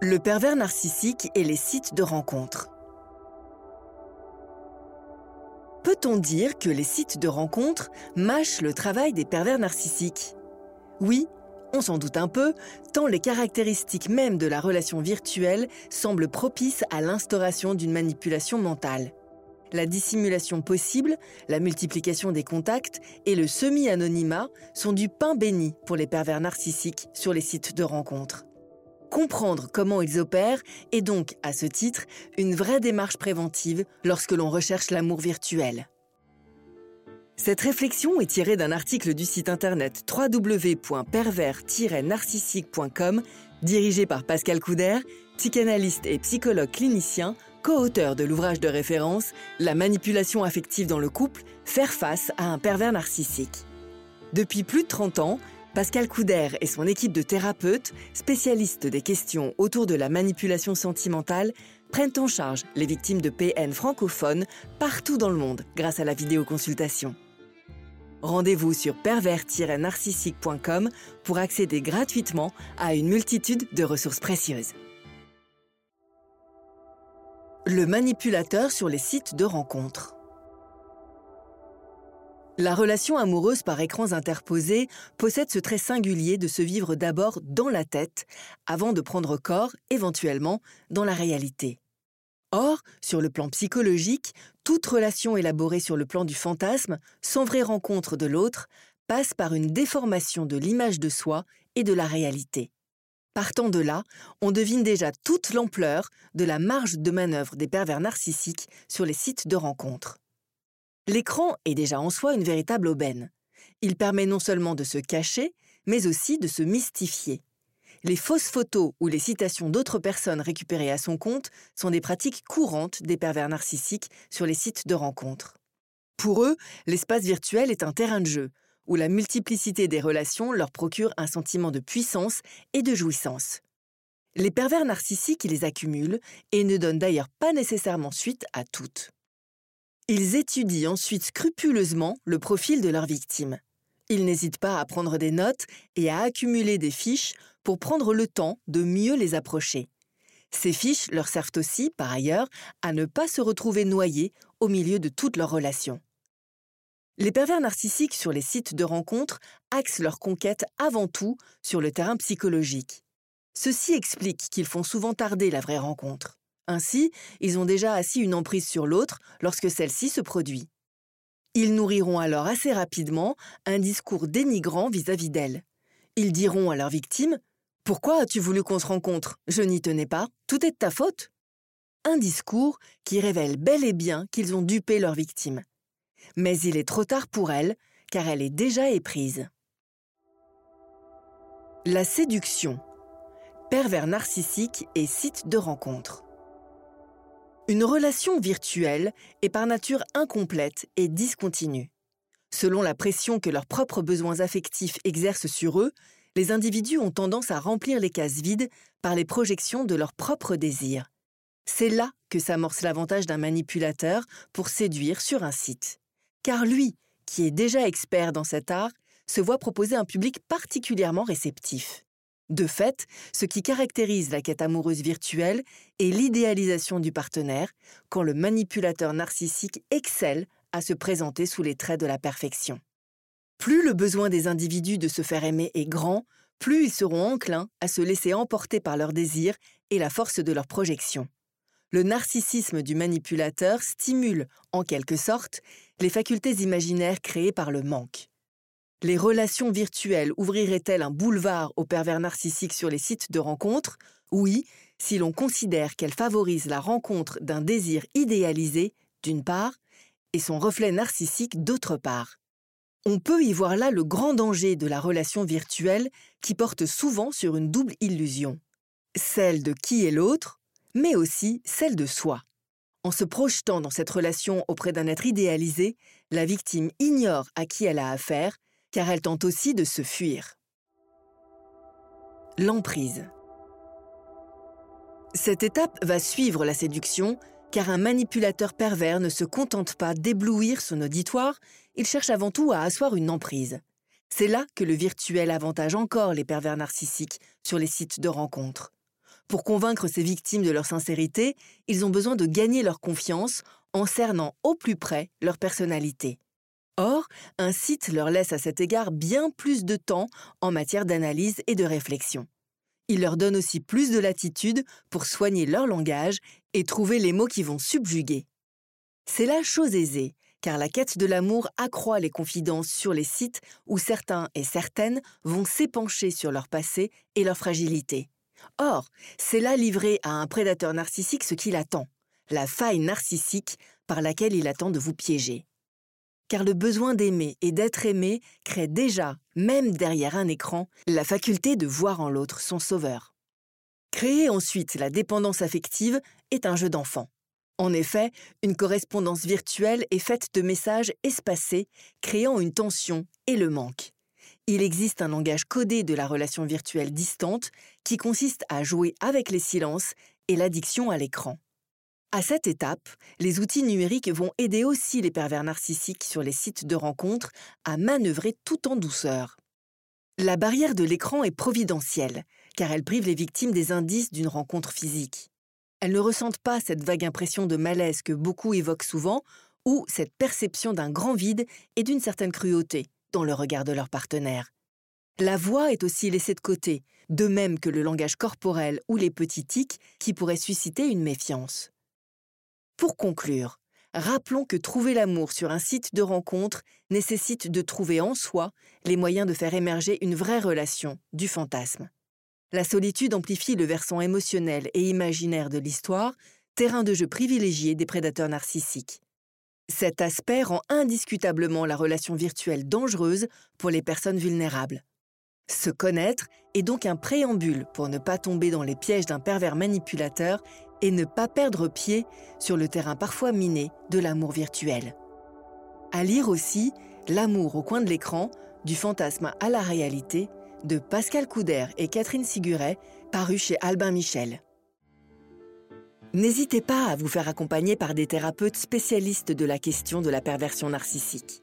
Le pervers narcissique et les sites de rencontres. Peut-on dire que les sites de rencontres mâchent le travail des pervers narcissiques? Oui, on s'en doute un peu, tant les caractéristiques mêmes de la relation virtuelle semblent propices à l'instauration d'une manipulation mentale. La dissimulation possible, la multiplication des contacts et le semi-anonymat sont du pain béni pour les pervers narcissiques sur les sites de rencontres. Comprendre comment ils opèrent est donc, à ce titre, une vraie démarche préventive lorsque l'on recherche l'amour virtuel. Cette réflexion est tirée d'un article du site internet www.pervers-narcissique.com dirigé par Pascal Couder, psychanalyste et psychologue clinicien, co-auteur de l'ouvrage de référence La manipulation affective dans le couple, faire face à un pervers narcissique. Depuis plus de 30 ans, Pascal Couder et son équipe de thérapeutes, spécialistes des questions autour de la manipulation sentimentale, prennent en charge les victimes de PN francophones partout dans le monde grâce à la vidéoconsultation. Rendez-vous sur pervers-narcissique.com pour accéder gratuitement à une multitude de ressources précieuses. Le manipulateur sur les sites de rencontres. La relation amoureuse par écrans interposés possède ce trait singulier de se vivre d'abord dans la tête avant de prendre corps, éventuellement, dans la réalité. Or, sur le plan psychologique, toute relation élaborée sur le plan du fantasme, sans vraie rencontre de l'autre, passe par une déformation de l'image de soi et de la réalité. Partant de là, on devine déjà toute l'ampleur de la marge de manœuvre des pervers narcissiques sur les sites de rencontres. L'écran est déjà en soi une véritable aubaine. Il permet non seulement de se cacher, mais aussi de se mystifier les fausses photos ou les citations d'autres personnes récupérées à son compte sont des pratiques courantes des pervers narcissiques sur les sites de rencontres. Pour eux, l'espace virtuel est un terrain de jeu, où la multiplicité des relations leur procure un sentiment de puissance et de jouissance. Les pervers narcissiques les accumulent et ne donnent d'ailleurs pas nécessairement suite à toutes. Ils étudient ensuite scrupuleusement le profil de leurs victimes. Ils n'hésitent pas à prendre des notes et à accumuler des fiches pour prendre le temps de mieux les approcher. Ces fiches leur servent aussi, par ailleurs, à ne pas se retrouver noyés au milieu de toutes leurs relations. Les pervers narcissiques sur les sites de rencontres axent leur conquête avant tout sur le terrain psychologique. Ceci explique qu'ils font souvent tarder la vraie rencontre. Ainsi, ils ont déjà assis une emprise sur l'autre lorsque celle-ci se produit. Ils nourriront alors assez rapidement un discours dénigrant vis-à-vis d'elle. Ils diront à leur victime Pourquoi as-tu voulu qu'on se rencontre? Je n'y tenais pas, tout est de ta faute. Un discours qui révèle bel et bien qu'ils ont dupé leur victime. Mais il est trop tard pour elle, car elle est déjà éprise. La séduction. Pervers narcissique et site de rencontre. Une relation virtuelle est par nature incomplète et discontinue. Selon la pression que leurs propres besoins affectifs exercent sur eux, les individus ont tendance à remplir les cases vides par les projections de leurs propres désirs. C'est là que s'amorce l'avantage d'un manipulateur pour séduire sur un site. Car lui, qui est déjà expert dans cet art, se voit proposer un public particulièrement réceptif. De fait, ce qui caractérise la quête amoureuse virtuelle est l'idéalisation du partenaire, quand le manipulateur narcissique excelle à se présenter sous les traits de la perfection. Plus le besoin des individus de se faire aimer est grand, plus ils seront enclins à se laisser emporter par leurs désirs et la force de leur projection. Le narcissisme du manipulateur stimule, en quelque sorte, les facultés imaginaires créées par le manque. Les relations virtuelles ouvriraient-elles un boulevard aux pervers narcissiques sur les sites de rencontres? Oui, si l'on considère qu'elles favorisent la rencontre d'un désir idéalisé, d'une part, et son reflet narcissique, d'autre part. On peut y voir là le grand danger de la relation virtuelle qui porte souvent sur une double illusion. Celle de qui est l'autre, mais aussi celle de soi. En se projetant dans cette relation auprès d'un être idéalisé, la victime ignore à qui elle a affaire car elle tente aussi de se fuir. L'emprise. Cette étape va suivre la séduction, car un manipulateur pervers ne se contente pas d'éblouir son auditoire, il cherche avant tout à asseoir une emprise. C'est là que le virtuel avantage encore les pervers narcissiques sur les sites de rencontres. Pour convaincre ces victimes de leur sincérité, ils ont besoin de gagner leur confiance en cernant au plus près leur personnalité. Or, un site leur laisse à cet égard bien plus de temps en matière d'analyse et de réflexion. Il leur donne aussi plus de latitude pour soigner leur langage et trouver les mots qui vont subjuguer. C'est la chose aisée, car la quête de l'amour accroît les confidences sur les sites où certains et certaines vont s'épancher sur leur passé et leur fragilité. Or, c'est là livré à un prédateur narcissique ce qu'il attend, la faille narcissique par laquelle il attend de vous piéger. Car le besoin d'aimer et d'être aimé crée déjà, même derrière un écran, la faculté de voir en l'autre son sauveur. Créer ensuite la dépendance affective est un jeu d'enfant. En effet, une correspondance virtuelle est faite de messages espacés, créant une tension et le manque. Il existe un langage codé de la relation virtuelle distante qui consiste à jouer avec les silences et l'addiction à l'écran. À cette étape, les outils numériques vont aider aussi les pervers narcissiques sur les sites de rencontres à manœuvrer tout en douceur. La barrière de l'écran est providentielle, car elle prive les victimes des indices d'une rencontre physique. Elles ne ressentent pas cette vague impression de malaise que beaucoup évoquent souvent, ou cette perception d'un grand vide et d'une certaine cruauté dans le regard de leur partenaire. La voix est aussi laissée de côté, de même que le langage corporel ou les petits tics qui pourraient susciter une méfiance. Pour conclure, rappelons que trouver l'amour sur un site de rencontre nécessite de trouver en soi les moyens de faire émerger une vraie relation, du fantasme. La solitude amplifie le versant émotionnel et imaginaire de l'histoire, terrain de jeu privilégié des prédateurs narcissiques. Cet aspect rend indiscutablement la relation virtuelle dangereuse pour les personnes vulnérables. Se connaître est donc un préambule pour ne pas tomber dans les pièges d'un pervers manipulateur et ne pas perdre pied sur le terrain parfois miné de l'amour virtuel. À lire aussi L'amour au coin de l'écran, du fantasme à la réalité, de Pascal Couder et Catherine Siguret, paru chez Albin Michel. N'hésitez pas à vous faire accompagner par des thérapeutes spécialistes de la question de la perversion narcissique.